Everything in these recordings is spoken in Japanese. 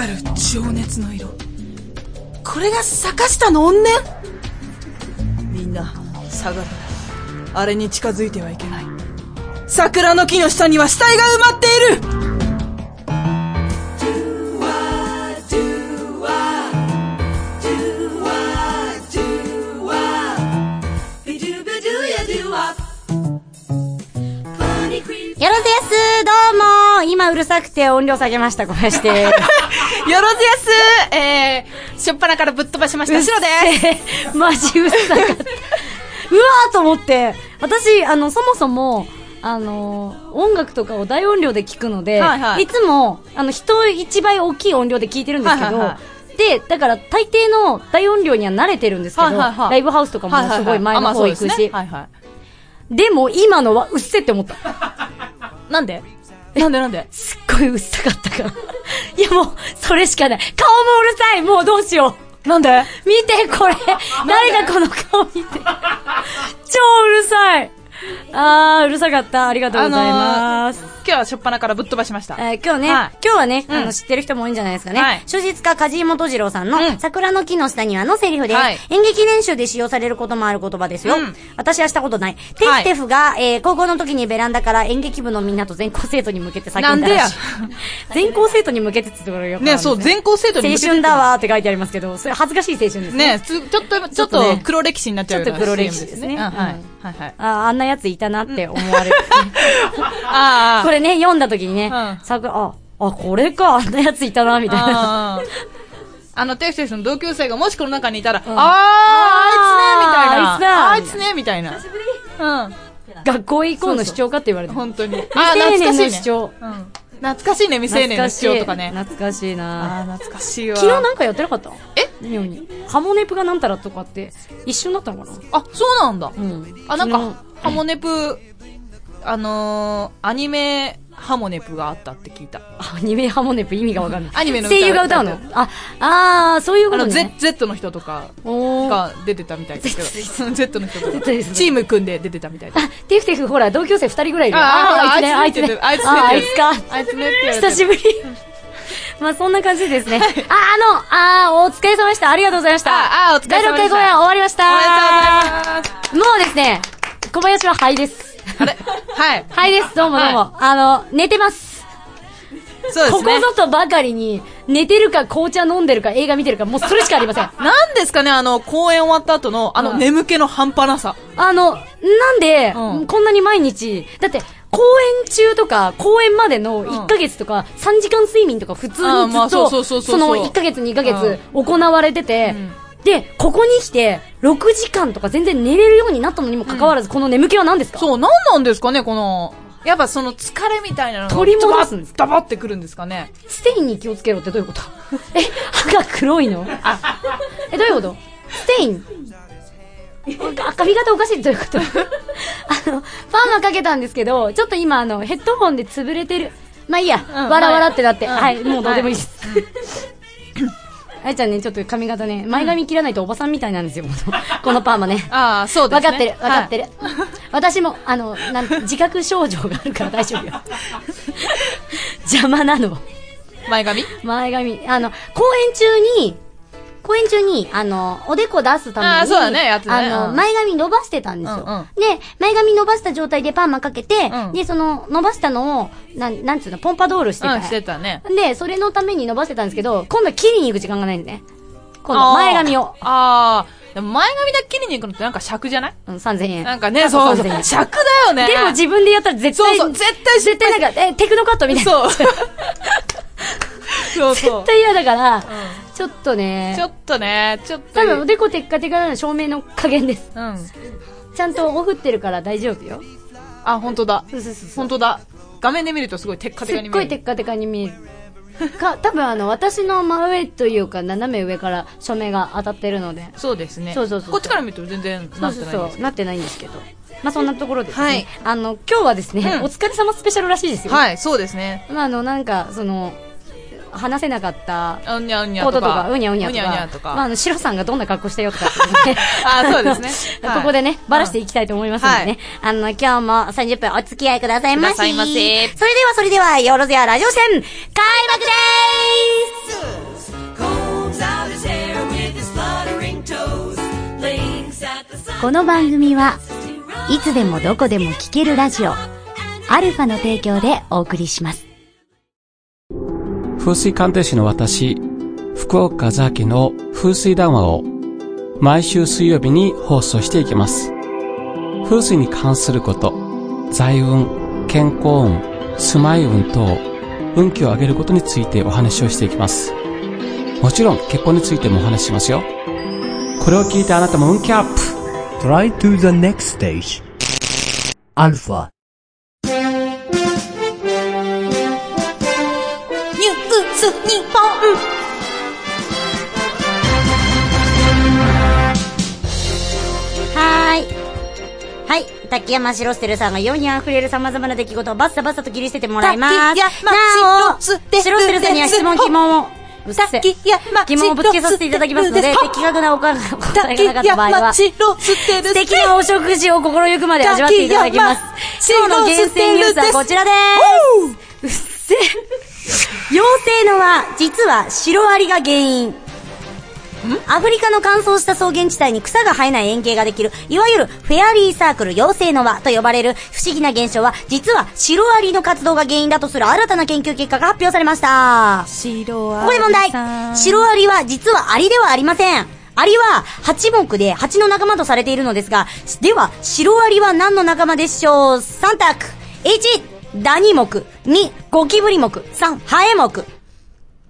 がる情熱の色。これが坂下の怨念？みんな、下がる。あれに近づいてはいけない。桜の木の下には死体が埋まっているよろずやすどうも今うるさくて音量下げました、ごめんして。よろずやす。えー、しょっぱなからぶっ飛ばしました。白です。マジうるさかった。うわーと思って、私、あの、そもそも、あの、音楽とかを大音量で聞くので、はいはい。いつも、あの、人一倍大きい音量で聞いてるんですけど、はいはいはで、だから大抵の大音量には慣れてるんですけど、はいはいはい。ライブハウスとかもすごい前の方行くし、はいはい。でも今のはうっせって思った。なんで？なんでなんで？すっごいうっさかったから。いやもう、それしかない。顔もうるさいもうどうしようなんで？見て、これ。誰がこの顔見て。超うるさい。あー、うるさかった。ありがとうございます。今日はしょっぱなからぶっ飛ばしました。えー今日ね、はい今日はね、うんあの、知ってる人も多いんじゃないですかね。はい小説家梶井本次郎さんの、うん桜の木の下にはのセリフで、はい演劇練習で使用されることもある言葉ですよ。うん私はしたことない。テフテフが、えー高校の時にベランダから演劇部のみんなと全校生徒に向けて叫んだらしい。なんでや 全校生徒に向けてって言ってこれよね、そう、全校生徒に青向けて春だ。わーって書いてありますけど、それ恥ずかしい青春ですね。ね、つちょっと、ちょっとねと黒歴史になっちゃうようなちょっと黒歴史ですねはい。うんはいはい。ああ、あんなやついたなって思われる。ああ。これね、読んだ時にね、うんさくあ、あ、これか、あんなやついたな、みたいな。あの、テフテフの同級生がもしこの中にいたら、んあー、あいつね、みたいな。あいつね、みたいな。うん。学校以降の主張かって言われてる。本当に。あ、懐かしい主張。うん。懐かしいね、未成年の主張とかね。懐かしいなあー、懐かしいわ。昨日なんかやってなかった？え？妙に。ハモネプがなんたらとかって一緒になったのかな？あ、そうなんだ。うん。あ、なんか、ハモネプ、あのー、アニメハモネプがあったって聞いた。アニメハモネプ意味がわかんない。アニメの歌声優が歌うの？あ、あー、そういうこあの、とね。Z、Z の人とか。が出てたみたいですけど、Z の人とか、チーム組んで出てたみたいです。あ、テフテフほら、同級生二人ぐらいいるよ。あーあいつね、ああいつね。あいつねああいつか。あいつね 久しぶり。まあそんな感じですね。あ、あの、あー、お疲れ様でした。ありがとうございました。ああお疲れ様でした第6回公演終わりました。おめでとうございます。もうですね、小林は灰です。あれ？はい。灰です。どうもどうも。あの、寝てます。ここそうですね。ぞとばかりに、寝てるか紅茶飲んでるか映画見てるか、もうそれしかありません。なんですかね、あの、公演終わった後の、あの、うん眠気の半端なさ。あの、なんで、うんこんなに毎日、だって、公演中とか、公演までの1ヶ月とか、3時間睡眠とか普通にずっと、その1ヶ月2ヶ月行われててうん、で、ここに来て、6時間とか全然寝れるようになったのにもかかわらず、この眠気は何ですか？そう、なんなんですかね、この、やっぱその疲れみたいなのが取り戻すんですダバってくるんですかね。ステインに気をつけろってどういうこと？え、歯が黒いの？え、どういうこと？ステイン？あ髪型おかしいどういうこと？あの、パーマかけたんですけど、ちょっと今あの、ヘッドホンで潰れてる。まあいいや、うんわらわらってなって。ははいい、もうどうでもいいです。あいちゃんね、ちょっと髪型ね、前髪切らないとおばさんみたいなんですよ、このパーマね。ああ、そうですね。わかってる、わかってる。る。私も、あの、なん、自覚症状があるから大丈夫よ。邪魔なの。前髪？前髪、あの、公演中に、公演中に、あの、おでこ出すために、あーそうだねやつねあの、うん前髪伸ばしてたんですよ。うんうんで、前髪伸ばした状態でパーマかけて、うんで、その、伸ばしたのを、なん、なんつうの、ポンパドールしてた。うん、してたね。で、それのために伸ばしてたんですけど、今度は切りに行く時間がないんですね。今度、前髪を。ああ。でも前髪だけ切りに行くのってなんか尺じゃない？うん、3000円。なんかね、そうそう3000円。尺だよね。でも自分でやったら絶対、そうそう絶対絶対なんか、え、テクノカットみたいな。そう。そうそう 絶。対嫌だから、ちょっとね、ちょっとね、ちょっと。多分おでこテッカテカなの照明の加減です。うん。ちゃんとオフってるから大丈夫よ。あ、本当だ。そうそうそうそう。本当だ。画面で見るとすごいテッカテすっカに見える。ごいテッカテカに見える。か、多分あの、私の真上というか、斜め上から照明が当たってるので。そうですね。そうそうそうこっちから見ると全然そなうそうそう、ってないんですけなってないんですけど。まあそんなところですね。はいあの、今日はですね、うんお疲れ様スペシャルらしいですど。よ。はい、そうですね。まああの、なんか、その、話せなかったうにゃうにゃこととか、うにゃうにゃとうにゃうにゃか、とか。まあ、あの、シロさんがどんな格好したよとかね あそうですねはい ここでね、ばらしていきたいと思いますのでね。はいあの、今日も30分お付き合いくださいませそれでは、それでは、よろずやラジオ戦、開幕でーす.この番組はいつでもどこでも聴けるラジオ、アルファの提供でお送りします。風水鑑定士の私、福岡ザキの風水談話を毎週水曜日に放送していきます。風水に関すること、財運、健康運、住まい運等、運気を上げることについてお話をしていきます。もちろん結婚についてもお話ししますよ。これを聞いてあなたも運気アップ Try to the next stage. Alpha. ュース日本はーい。はい。竹山白ステルさんが世に溢れる様々な出来事をバッサバッサと切り捨ててもらいます。竹山なお、白ステル白ステルさんには質問、疑問を、うっせ疑問をぶつけさせていただきますので、的確なお考えが答え竹がなかった場合は素敵なお食事を心ゆくまで味わっていただきます。今日の厳選ニュースはこちらでーす。うっせ妖精のは、実はシロアリが原因。アフリカの乾燥した草原地帯に草が生えない円形ができる、いわゆるフェアリーサークル妖精の輪と呼ばれる不思議な現象は、実はシロアリの活動が原因だとする新たな研究結果が発表されました。白ここで問題。シロアリは実はアリではありません。アリは8目で蜂の仲間とされているのですが、では、シロアリは何の仲間でしょう ?3 択。1、ダニ目。2、ゴキブリ目。3、ハエ目。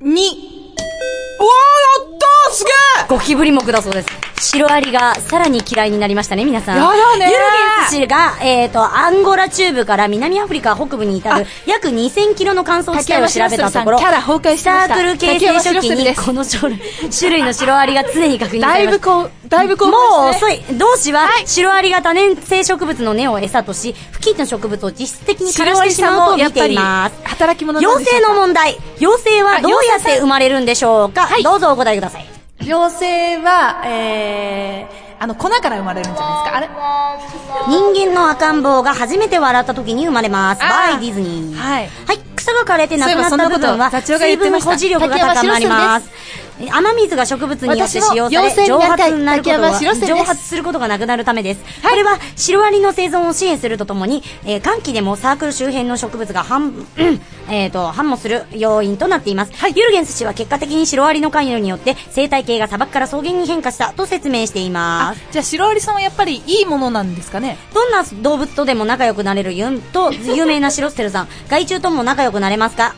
二、うわーやったーすげえゴキブリ目だそうです。シロアリがさらに嫌いになりましたね、皆さん。やだねーユルゲンス氏が、えっ、と、アンゴラ中部から南アフリカ北部に至る約2000キロの乾燥地帯を調べたところ、キャラ崩壊しサましたークル形成初期にこの種類のシロアリが常に確認さだれました。いぶこう、だいぶこう、もう遅い。同氏は、シロアリが多年生植物の根を餌とし、付近の植物を実質的に枯らしてしまうと見ています。働き者妖精の問題。妖精はどうやって生まれるんでしょうか、どうぞお答えください。妖精は、えー、あの、粉から生まれるんじゃないですか？あれ？人間の赤ん坊が初めて笑った時に生まれます。バイディズニー。はいはい。草が枯れてなくなった部分は、水分保持力が高まります。え雨水が植物によって使用され、蒸発になる蒸発することがなくなるためです。これは、シロアリの生存を支援するとともに、えー寒気でもサークル周辺の植物が反、うんえっと、反応する要因となっています。ユルゲンス氏は結果的にシロアリの関与によって、生態系が砂漠から草原に変化したと説明しています。じゃあ、シロアリさんはやっぱりいいものなんですかね？どんな動物とでも仲良くなれるユンと有名なシロステルさん、害虫とも仲良くなれますか？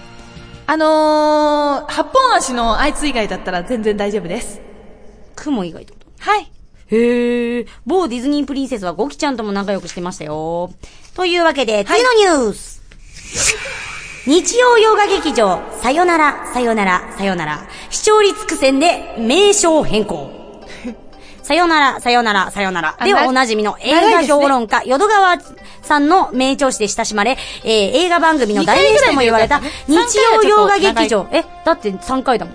あのー、八本足のあいつ以外だったら全然大丈夫です。雲以外ってこと？はい。へえ。某ディズニープリンセスはゴキちゃんとも仲良くしてましたよ。というわけで、次のニュース、日曜洋画劇場、さよなら、さよなら、さよなら。視聴率苦戦で名称変更。さよなら、さよなら、さよなら。あではなおなじみの映画評論家、淀川さんの名調子で親しまれ、えー映画番組の代名詞とも言われた、日曜洋画劇場。え、だって3回だもん。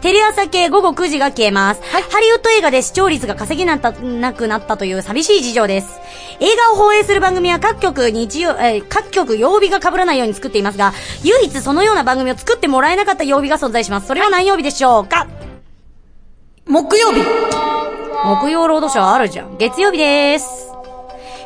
テレ朝系午後9時が消えます。ハリウッド映画で視聴率が稼げなったなくなったという寂しい事情です。映画を放映する番組は各局日曜、えー各局曜日が被らないように作っていますが、唯一そのような番組を作ってもらえなかった曜日が存在します。それは何曜日でしょうか、木曜日。木曜ロードショーあるじゃん。月曜日です。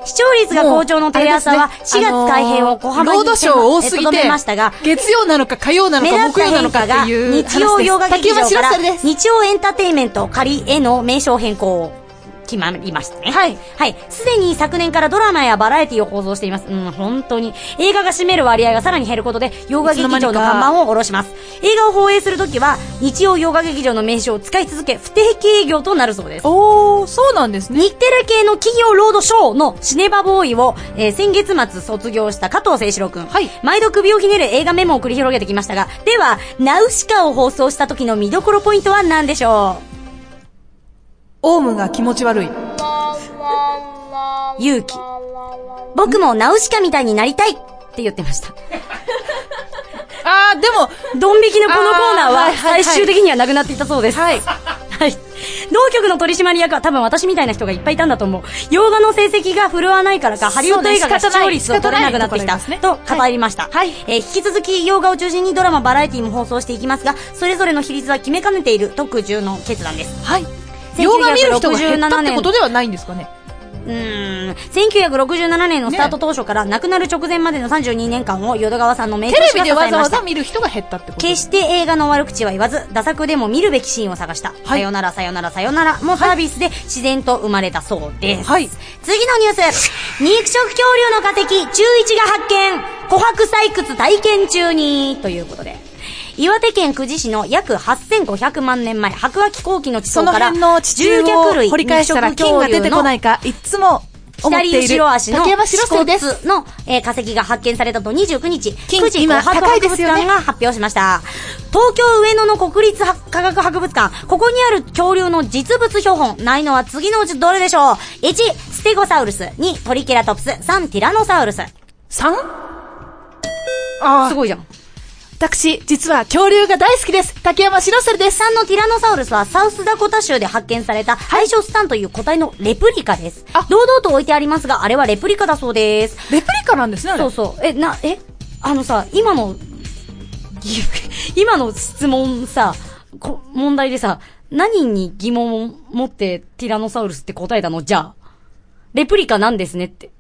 視聴率が好調のテレ朝は4月改編を小幅にロードショー多すぎとどてめましたが、月曜なのか火曜なの目か木曜なのかっていう日曜洋画劇場竹から。日曜エンターテインメント仮への名称変更。決まりましたね。はい。はい。すでに昨年からドラマやバラエティを放送しています。うん、本当に。映画が占める割合がさらに減ることで、洋画劇場の看板を下ろします。映画を放映するときは、日曜洋画劇場の名称を使い続け、不定期営業となるそうです。おー、そうなんですね。日テレ系の企業ロードショーのシネバボーイを、えー先月末卒業した加藤清志郎くん。はい毎度首をひねる映画メモを繰り広げてきましたが、では、ナウシカを放送した時の見どころポイントは何でしょオウムが気持ち悪い。う勇気。僕もナウシカみたいになりたいって言ってました。あー、でも、ドン引きのこのコーナーは最終的にはなくなっていったそうです。はい。はい。同局の取締役は多分私みたいな人がいっぱいいたんだと思う。洋画の成績が振るわないからか、ハリウッド映画が視聴率を取れなくなってきた。と語りました。はいえー引き続き洋画を中心にドラマ、バラエティも放送していきますが、それぞれの比率は決めかねている特重の決断です。はい。洋画見る人が減ったって1967ことではないんですかね。うーん。1967年のスタート当初から亡くなる直前までの32年間を淀川さんの名テ調子が支えレビでわざ。わざ見る人が減ったってこと決して映画の悪口は言わず、打作でも見るべきシーンを探した。さよならさよならさよならもサービスで自然と生まれたそうです。はい次のニュース。肉食恐竜の化石、中1が発見。琥珀採掘体験中に。ということで。岩手県久慈市の約8500万年前、白亜紀後期の地その層から、辺の地中を掘り返したら金が出てこないのか、いつも左後ろ足の竹山白瀬です。の、えー化石が発見されたと29日、金富士今高いですよね物館が発表しました。東京上野の国立科学博物館、ここにある恐竜の実物標本、ないのは次のうちどれでしょう ?1、ステゴサウルス。2、トリケラトプス。3、ティラノサウルス。3? あすごいじゃん。私、実は恐竜が大好きです。竹山白瀬です。3のティラノサウルスはサウスダコタ州で発見されたハイショスタンという個体のレプリカですあ。堂々と置いてありますが、あれはレプリカだそうです。レプリカなんですね、あれ。そうそう。え、な、え、あのさ、今の、ぎ今の質問さ、こ問題でさ、何に疑問を持ってティラノサウルスって答えたの？じゃあ。レプリカなんですねって。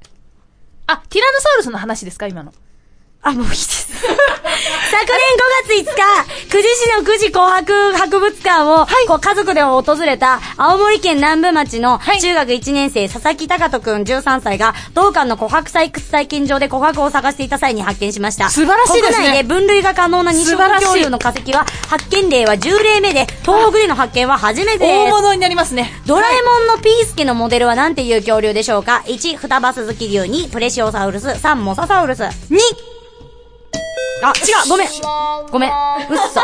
あ、ティラノサウルスの話ですか、今の。あ、もういいです。昨年5月5日、久慈市の久慈紅白博物館を、こう家族で訪れた、青森県南部町の中学1年生、佐々木隆人くん13歳が、同館の琥珀採掘体験場で琥珀を探していた際に発見しました。素晴らしいですね国内で分類が可能な二色恐竜の化石は、発見例は10例目で、東北での発見は初めてです。大物になりますね。ドラえもんのピースケのモデルは何ていう恐竜でしょうか ?1、フタバスズキ竜2、プレシオサウルス、3、モササウルス。2! あ、違うごめんごめん。うっそ。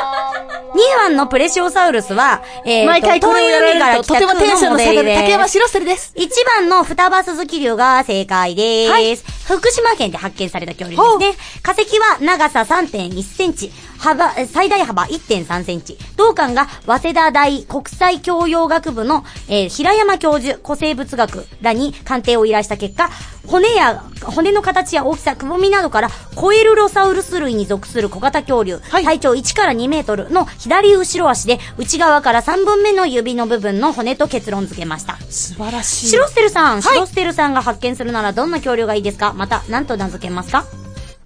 2番のプレシオサウルスは、えーと、毎回これをやられると、とてもテンションの下がる竹山白白瀬です。1番の双葉鈴木竜が正解です。はい福島県で発見された恐竜ですね。化石は長さ3.1センチ、幅、え最大幅1.3センチ。同館が早稲田大国際教養学部の、えー平山教授、古生物学らに鑑定を依頼した結果、骨や、骨の形や大きさ、くぼみなどから、コエルロサウルス類に属する小型恐竜、はい体長1から2メートルの左後ろ足で、内側から3分目の指の部分の骨と結論付けました。素晴らしい。シロステルさん、いシロステルさんが発見するならどんな恐竜がいいですか？また、何と名付けますか？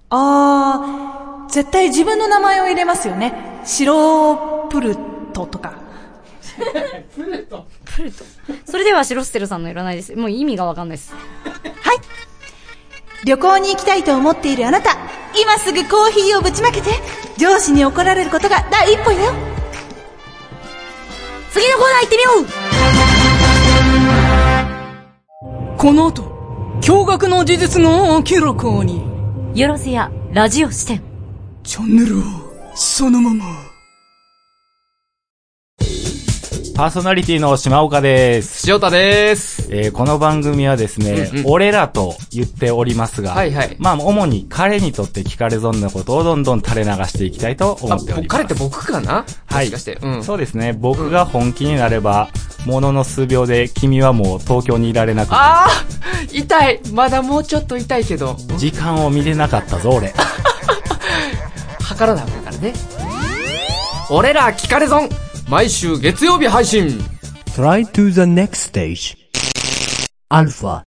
あー、絶対自分の名前を入れますよね。シロプルトとか。それではシロステルさんのいらないです。もう意味がわかんないです。はい。旅行に行きたいと思っているあなた、今すぐコーヒーをぶちまけて、上司に怒られることが第一歩よ。次のコーナー行ってみようこの後、驚愕の事実が明らかに。よろせや、ラジオ視点。チャンネルを、そのまま。パーソナリティの島岡です。塩田です。えーこの番組はですね、うんうん俺らと言っておりますが、はいはいまあ、主に彼にとって聞かれ損なことをどんどん垂れ流していきたいと思あ、っております。彼って僕かな？はいもしかして。うん。そうですね。僕が本気になれば、ものの数秒で君はもう東京にいられなくああ痛いまだもうちょっと痛いけど、時間を見れなかったぞ、俺。測らなあかんからね。俺ら聞かれ損毎週月曜日配信 Try to the next stage. Alpha. はい、お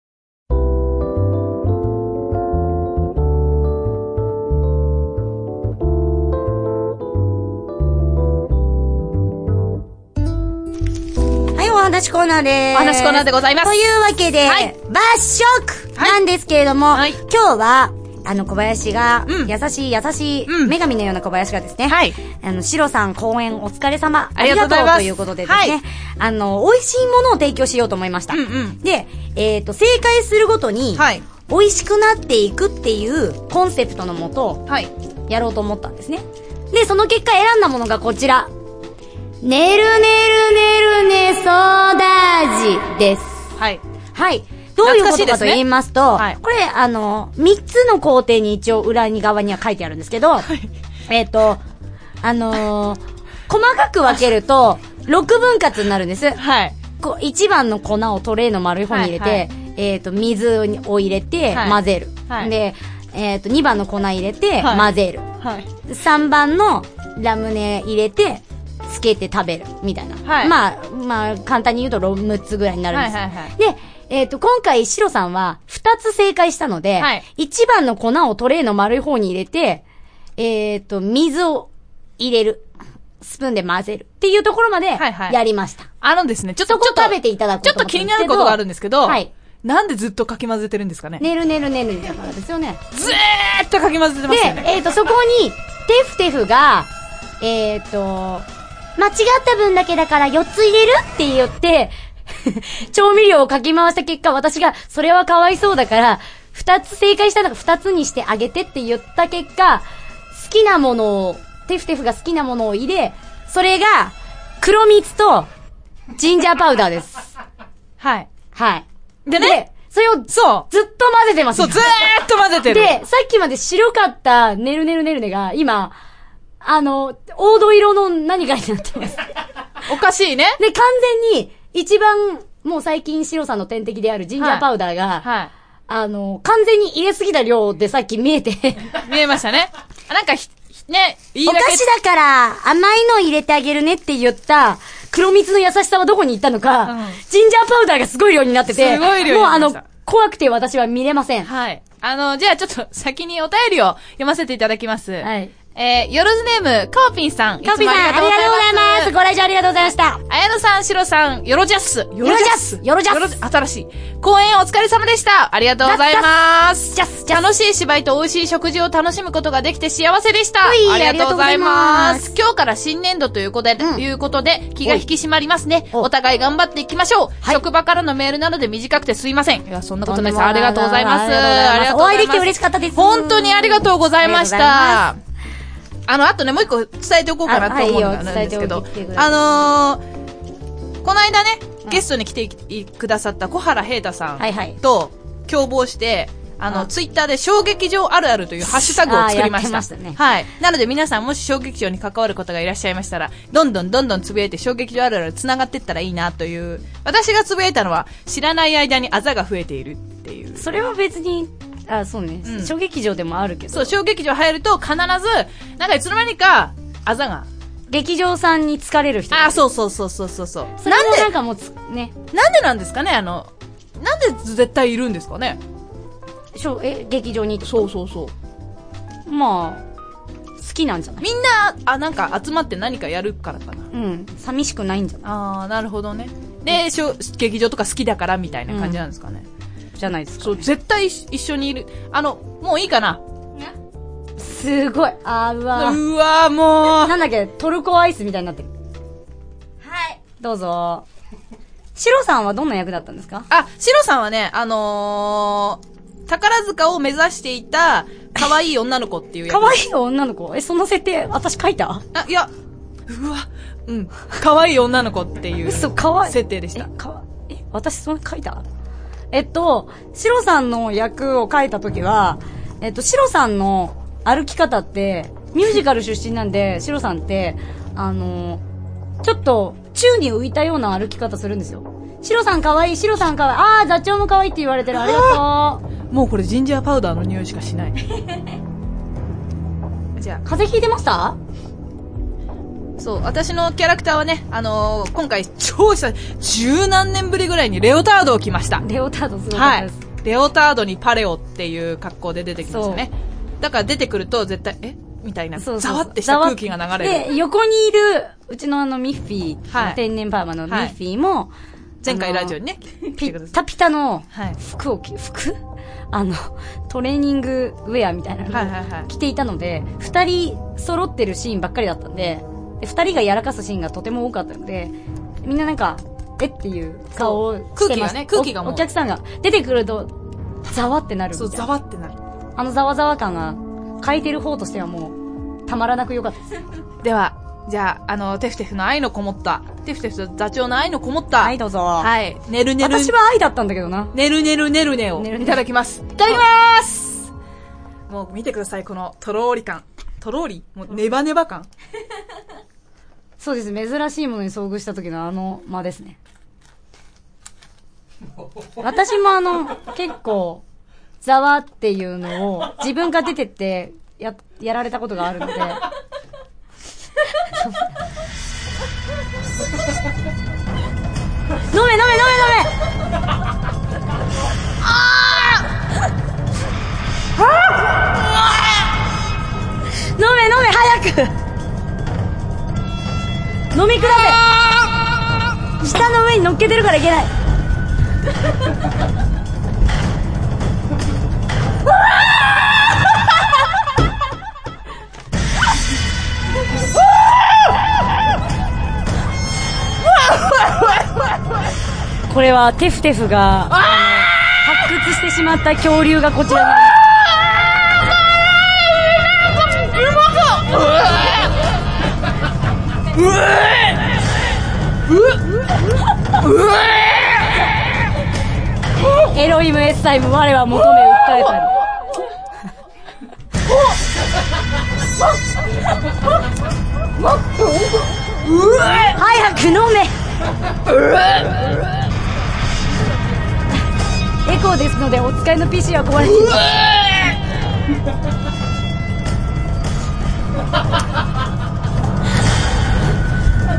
話コーナーでーす。お話コーナーでございますというわけで、はい抜食なんですけれども、はい今日は、あの、小林が、うん優しい優しい、うん女神のような小林がですね、はいあの、シロさん公演お疲れ様。ありがとうということでですね、はいあの、美味しいものを提供しようと思いました。うんうんで、えっ、と、正解するごとに、はい美味しくなっていくっていうコンセプトのもと、はい。やろうと思ったんですね。で、その結果選んだものがこちら。ねるねるねるねソーダ味です。はい。はい。どういうこと懐かと言いますと、はいこれ、あの、三つの工程に一応裏に側には書いてあるんですけど、えっ、と、あのー細かく分けると、6分割になるんです。はい。こう1番の粉をトレーの丸い方に入れて、はいはいえっ、と、水を入れてはい混ぜる。はいで、えっ、と、2番の粉入れてはい混ぜる。はい。3番のラムネ入れて、つけて食べる。みたいな。はいまあ、まあ、簡単に言うと6つぐらいになるんです。はいはいはいで、えっ、と、今回、シロさんは2つ正解したので、はい1番の粉をトレーの丸い方に入れて、えっ、と、水を入れる。スプーンで混ぜる。っていうところまではいはいやりました。あのですね、ちょっと、ちょっと食べていただこうちょっと気になることがあるんですけど、はい。なんでずっとかき混ぜてるんですかね？ねるねるねるだからですよね。ずーっとかき混ぜてますよで、ね。えっ、と、そこに、テフテフが、えっ、と、間違った分だけだから4つ入れるって言って、調味料をかき回した結果、私が、それはかわいそうだから、2つ正解したのが2つにしてあげてって言った結果、好きなものを、テフテフが好きなものを入れ、それが、黒蜜と、ジンジャーパウダーです。はい。はい。でね、それをずそっと混ぜてまう。す。そう、ずーっと混ぜてる。で、さっきまで白かったねるねるねるねが、今、あの、黄土色の何かになってます。で、おかしいね。完全に、一番、もう最近白さんの天敵であるジンジャーパウダーが、はあの、完全に入れすぎた量でさっき見えて、い。見えましたね。あなんかひ、ひね、いいお菓子だから甘いの入れてあげるねって言った、黒蜜の優しさはどこに行ったのか、うんジンジャーパウダーがすごい量になってて、すごい量にもうあの怖くて私は見れません。はい。あの、じゃあちょっと先にお便りを読ませていただきます。はい。えー、よろずネーム、カオピンさん。カピさん、ありがとうございます。ご来場ありがとうございました。あやのさん、しろさん、よろジャス。よろジャスよろジャス新しい。公演お疲れ様でした。ありがとうございます。ジャスジャス楽しい芝居と美味しい食事を楽しむことができて幸せでした。ありがとうございま。す今日から新年度ということで、うんいうことで、気が引き締まりますね。おお互い頑張っていきましょう。はい職場からのメールなので短くてすいません。いや、そんなことないです。ありがとうございます。ありがとうございますお会いできて嬉しかったです本当にありがとうございました。あの、あとね、もう一個伝えておこうかなと思うんですけど、あのー、この間ね、ゲストに来てくださった小原平太さはいはい。んと共謀して、あの、あツイッターで衝撃場あるあるというハッシュタグを作りました。したねはい。なので皆さんもし衝撃場に関わる方がいらっしゃいましたら、どんどんどんどんつぶやいて衝撃場あるある繋がっていったらいいなという、私がつぶやいたのは、知らない間にあざが増えているっていう。それは別に、あ、そうね。うん小劇場でもあるけど。そう、小劇場入ると必ず、なんかいつの間にか、あざが。劇場さんに疲れる人。あ、そうそうそうそうそうそう。なんでなんかもうつ、ね。なんでなんですかねあの、なんで絶対いるんですかね？しょえ、劇場に。そうそうそう。まあ、好きなんじゃない？みんな、あ、なんか集まって何かやるからかな。うん。寂しくないんじゃない？あー、なるほどね。で、しょ劇場とか好きだからみたいな感じなんですかね。じゃないですか、そう、絶対一一緒にいる。あの、もういいかな。すごい。あーうわーうわーもう。なんだっけ、トルコアイスみたいになってる。はい。どうぞ。シロさんはどんな役だったんですか？あ、シロさんはね、あのー、宝塚を目指していた、可愛い女の子っていう役可愛い女の子？え、その設定、私書いた？あ、いや、うわ、うん。可愛い女の子っていう嘘、可愛い。設定でしたえ、。かわ、え、私そんな書いた？えっと、シロさんの役を書いたときは、えっと、シロさんの歩き方って、ミュージカル出身なんで、シロさんって、あの、ちょっと、宙に浮いたような歩き方するんですよ。シロさん可愛い、シロさん可愛い、あー、座長も可愛いって言われてる、ありがとう。もうこれジンジャーパウダーの匂いしかしない。じゃ風邪ひいてました？あ、そう、私のキャラクターはね、あのー今回超久々、十何年ぶりぐらいにレオタードを着ました。レオタードすごかっはいたです。。レオタードにパレオっていう格好で出てきましたね。だから出てくると絶対、え？みたいな、そうざわってした空気が流れる。で、横にいる、うちのあのミッフィー、はい天然パーマのミッフィーも、前回ラジオにね、来ピッタピタのはい。服を着、服？あの、トレーニングウェアみたいなのを着ていたので、二人揃ってるシーンばっかりだったんで、で二人がやらかすシーンがとても多かったので、みんななんか、えっ？ていう顔をしてました空気がね空気がもう。おお客さんが出てくると、ざわってなるそ、いうな。ざわってなる。あのざわざわ感が、書いてる方としてはもう、たまらなく良かったです。では、じゃあ、あの、テフテフの愛のこもった、テフテフと座長の愛のこもった、はい、どうぞ。はい、ねるねる、私は愛だったんだけどな。ねるねるねるねをいただきます。いただきますもう見てください、このとろーり感。とろり？もうネバネバ感そうです。珍しいものに遭遇した時のあの間ですね。私もあの、結構、ざわっていうのを自分が出てって、や、やられたことがあるので。飲め飲め飲め飲め。飲め飲め早く。飲み比べ。舌の上に乗っけてるからいけない。これはテフテフが発掘してしまった恐竜がこちらに。エロイムエッサイム我は求め訴えたり早く飲めエコーですのでお使いの PC は壊れています。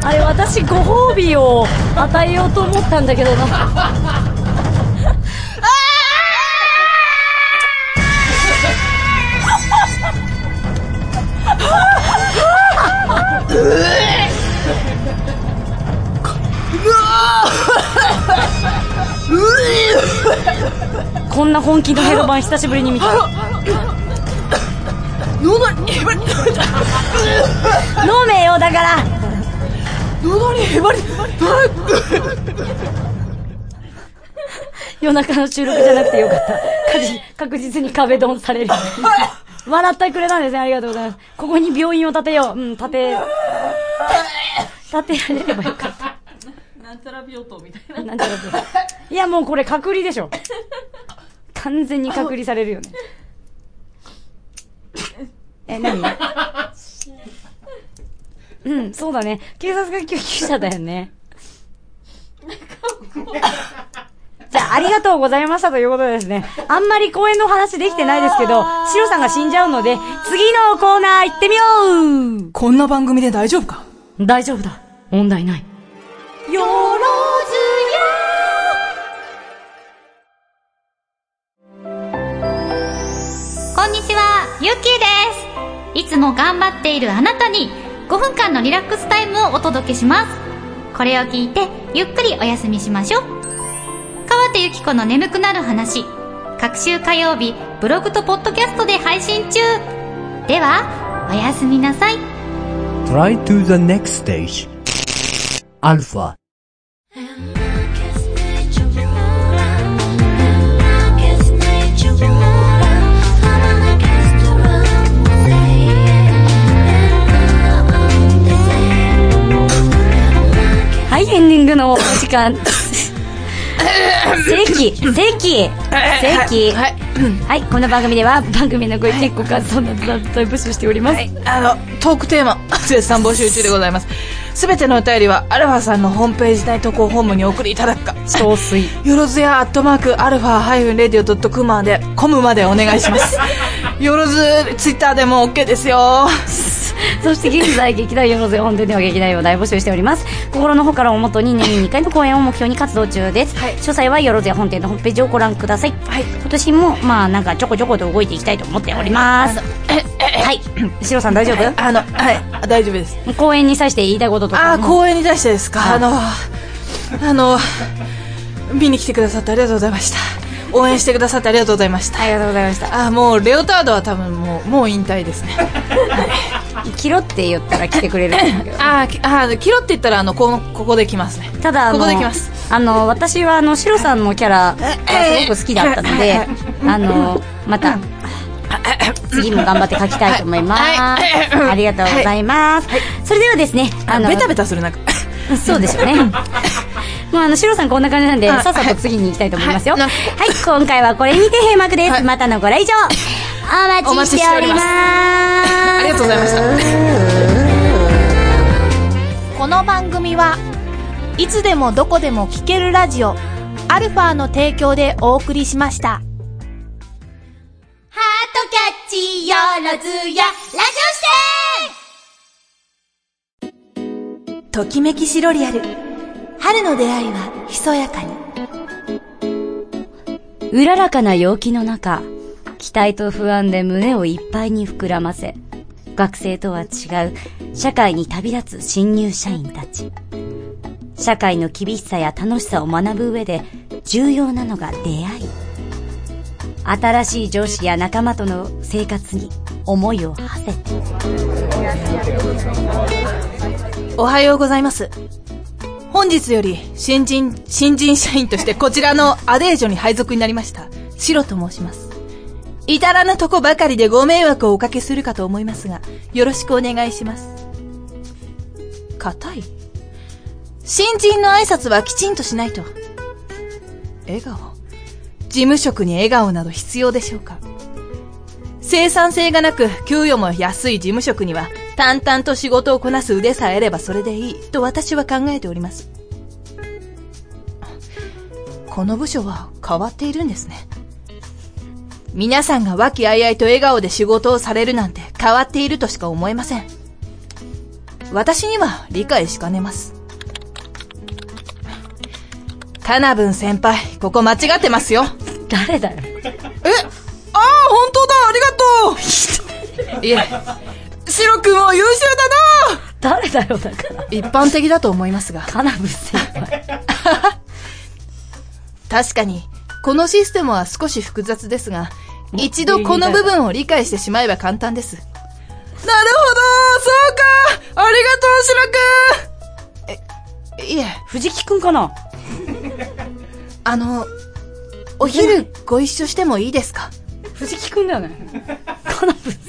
あれ私ご褒美を与えようと思ったんだけどな こんな本気のヘロバン久しぶりに見た。喉にへばり飲めよだから。喉にへばり夜中の収録じゃなくてよかった。確実確実に壁ドンされる。笑ってくれたんですね。ありがとうございます。ここに病院を建てよう。うん建て建てられればよかったなんちゃら病棟みたいな。なんちゃら病いやもうこれ隔離でしょ。完全に隔離されるよね。え何？うんそうだね。警察が救急車だよね。じゃあ、ありがとうございましたということでですね。あんまり公演の話できてないですけど、シロさんが死んじゃうので、次のコーナー行ってみよう。こんな番組で大丈夫か？大丈夫だ。問題ない。よろずやこんにちは、ゆきです。いつも頑張っているあなたに5分間のリラックスタイムをお届けします。これを聞いてゆっくりお休みしましょう。川手ゆき子の眠くなる話。各週火曜日、ブログとポッドキャストで配信中。では、おやすみなさい。Try to the next stage. Alpha. Thank はい、エンディングのお時間。正規、正規、正規。はい、この番組では番組のご意見、ご感想などなど募集しております。あの、トークテーマ、絶賛募集中でございます。すべてのお便りは、アルファさんのホームページ内投稿ホームにお送りいただくか、総水。よろずやアットマーク、アルファハイフンレディオドットコムまで、コムまでお願いします。よろず、ツイッターでも OK ですよ。そして現在、劇団よろず本店では劇団を大募集しております。心の方からをもとに年に2回の公演を目標に活動中です。詳細はよろずや本店のホームページをご覧ください。今年も、まあなんかちょこちょこと動いていきたいと思っております。はい。シロさん大丈夫？あの、はい、大丈夫です。公演に際して言いたいこととか。あー、公演に対してですか？あの、あの、見に来てくださってありがとうございました。応援してくださってありがとうございました。ありがとうございました。あー、もう、レオタードは多分もう、もう引退ですね。キロって言ったら来てくれるんだけど。あ あー、キロって言ったら、あの、この、ここで来ますね。ただあのここで来ます。あの私はあのシロさんのキャラがすごく好きだったので あのまた次も頑張って書きたいと思います。ありがとうございます。それではですねあのベタベタするなんか。そうでしょうね。もうあのシロさんこんな感じなんではい。さっさと次に行きたいと思いますよ。ははい。い今回はこれにて閉幕です。またのご来場。お待ちしておりますりがとうございました。この番組はいつでもどこでも聞けるラジオアルファの提供でお送りしました。ハートキャッチよろずやラジオしてときめきシロリアル。春の出会いはひそやかに。うららかな陽気の中、期待と不安で胸をいっぱいに膨らませ、学生とは違う社会に旅立つ新入社員たち。社会の厳しさや楽しさを学ぶ上で重要なのが出会い。新しい上司や仲間との生活に思いを馳せて。おはようございます。本日より新人、新人社員としてこちらのアデージョに配属になりました。シロと申します。至らぬとこばかりでご迷惑をおかけするかと思いますが、よろしくお願いします。硬い新人の挨拶はきちんとしないと。笑顔事務職に笑顔など必要でしょうか生産性がなく、給与も安い事務職には、淡々と仕事をこなす腕さえあればそれでいい、と私は考えております。この部署は変わっているんですね。皆さんが和気あいあいと笑顔で仕事をされるなんて変わっているとしか思えません。私には理解しかねます。カナブン先輩、ここ間違ってますよ。誰だよ。えああ、本当だありがとういえ、シロ君は優秀だな誰だよ、だから。一般的だと思いますが。カナブ先輩。確かに、このシステムは少し複雑ですが、一度この部分を理解してしまえば簡単です。なるほどそうかありがとう、シロ君え、いえ。藤木くんかな？あの、お昼ご一緒してもいいですか？藤木くんだよね。カナブ先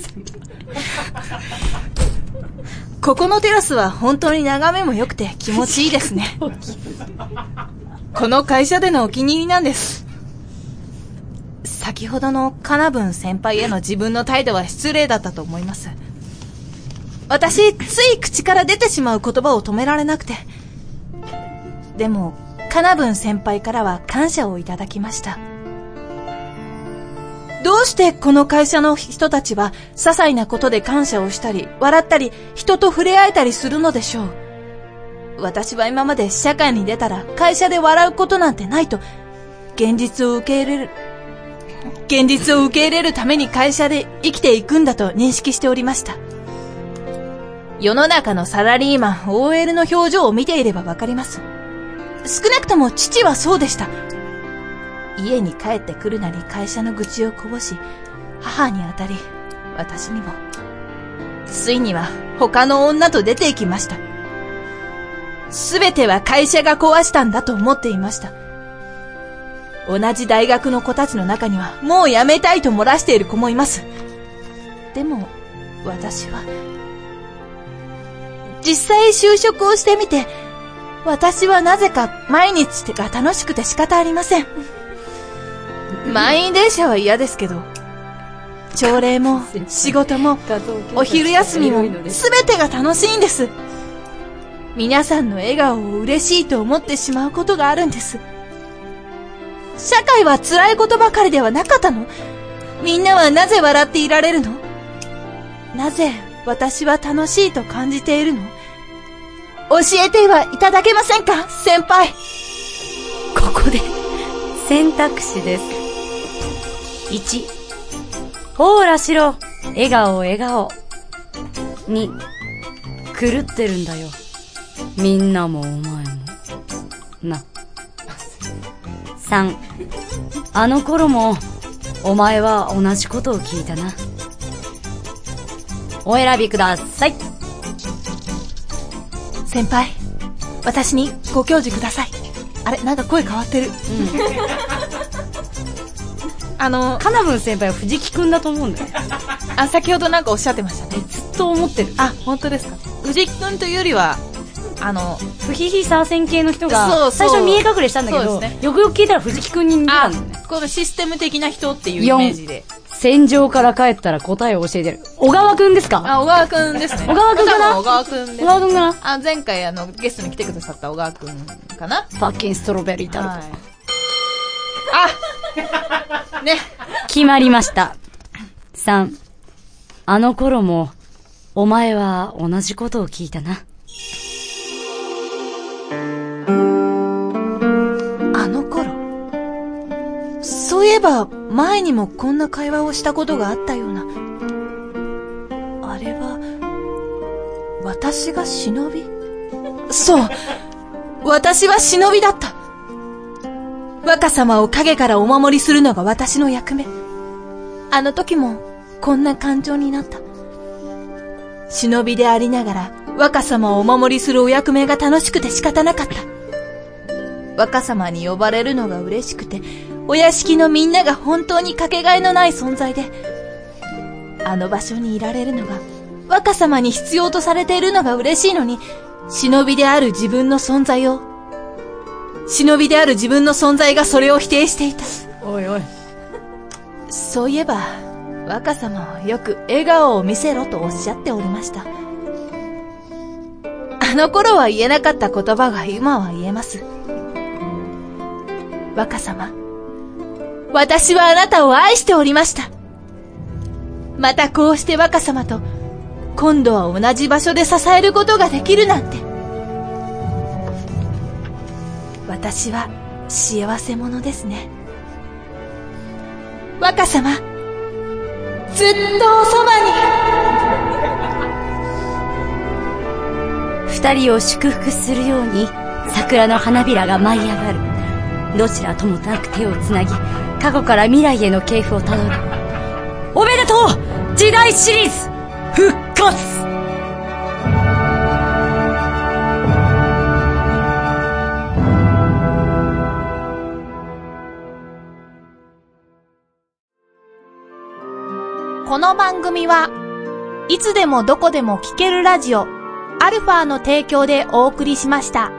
ここのテラスは本当に眺めも良くて気持ちいいですね。この会社でのお気に入りなんです。先ほどのカナブン先輩への自分の態度は失礼だったと思います。私、つい口から出てしまう言葉を止められなくて。でも、カナブン先輩からは感謝をいただきました。どうしてこの会社の人たちは些細なことで感謝をしたり、笑ったり、人と触れ合えたりするのでしょう？私は今まで社会に出たら会社で笑うことなんてないと、現実を受け入れる、現実を受け入れるために会社で生きていくんだと認識しておりました。世の中のサラリーマン、OL の表情を見ていればわかります。少なくとも父はそうでした。家に帰ってくるなり会社の愚痴をこぼし、母にあたり、私にも。ついには他の女と出て行きました。すべては会社が壊したんだと思っていました。同じ大学の子たちの中にはもう辞めたいと漏らしている子もいます。でも、私は、実際就職をしてみて、私はなぜか毎日が楽しくて仕方ありません。満員電車は嫌ですけど、朝礼も仕事もお昼休みも全てが楽しいんです。皆さんの笑顔を嬉しいと思ってしまうことがあるんです。社会は辛いことばかりではなかったの？みんなはなぜ笑っていられるの？なぜ私は楽しいと感じているの？教えてはいただけませんか先輩？ここで選択肢です。1、ほーらしろ、笑顔笑顔。2、狂ってるんだよ。みんなもお前も。な。3、あの頃も、お前は同じことを聞いたな。お選びください。先輩、私にご教授ください。あれ、なんか声変わってる。あの、カナブン先輩は藤木くんだと思うんだよ。あ、先ほどなんかおっしゃってましたね。ずっと思ってる。あ、本当ですか。藤木くんというよりは、あの、不ヒヒサーセン系の人が、最初見え隠れしたんだけど、ねよくよく聞いたら藤木くんに似てたあんだよね。、このシステム的な人っていうイメージで。戦場から帰ったら答えを教えてる。小川くんですか？あ、小川くんですね。小川くんかな？小川くんです。小川くんかな？あ、前回あの、ゲストに来てくださった小川くんかな？パッキンストロベリータルト。はい。あね。決まりました。3、あの頃も、お前は同じことを聞いたな。えば、前にもこんな会話をしたことがあったような。あれは、私が忍び？そう。私は忍びだった。若様を影からお守りするのが私の役目。あの時も、こんな感情になった。忍びでありながら、若様をお守りするお役目が楽しくて仕方なかった。若様に呼ばれるのが嬉しくて、お屋敷のみんなが本当にかけがえのない存在で、あの場所にいられるのが、若様に必要とされているのが嬉しいのに、忍びである自分の存在を、忍びである自分の存在がそれを否定していた。おいおい。そういえば、若様はよく笑顔を見せろとおっしゃっておりました。あの頃は言えなかった言葉が今は言えます。若様、私はあなたを愛しておりました。またこうして若様と、今度は同じ場所で支えることができるなんて。私は幸せ者ですね。若様、ずっとおそばに。二人を祝福するように、桜の花びらが舞い上がる。どちらともなく手をつなぎ、過去から未来への系譜をたどる。おめでとう時代シリーズ復活この番組はいつでもどこでも聞けるラジオアルファの提供でお送りしました。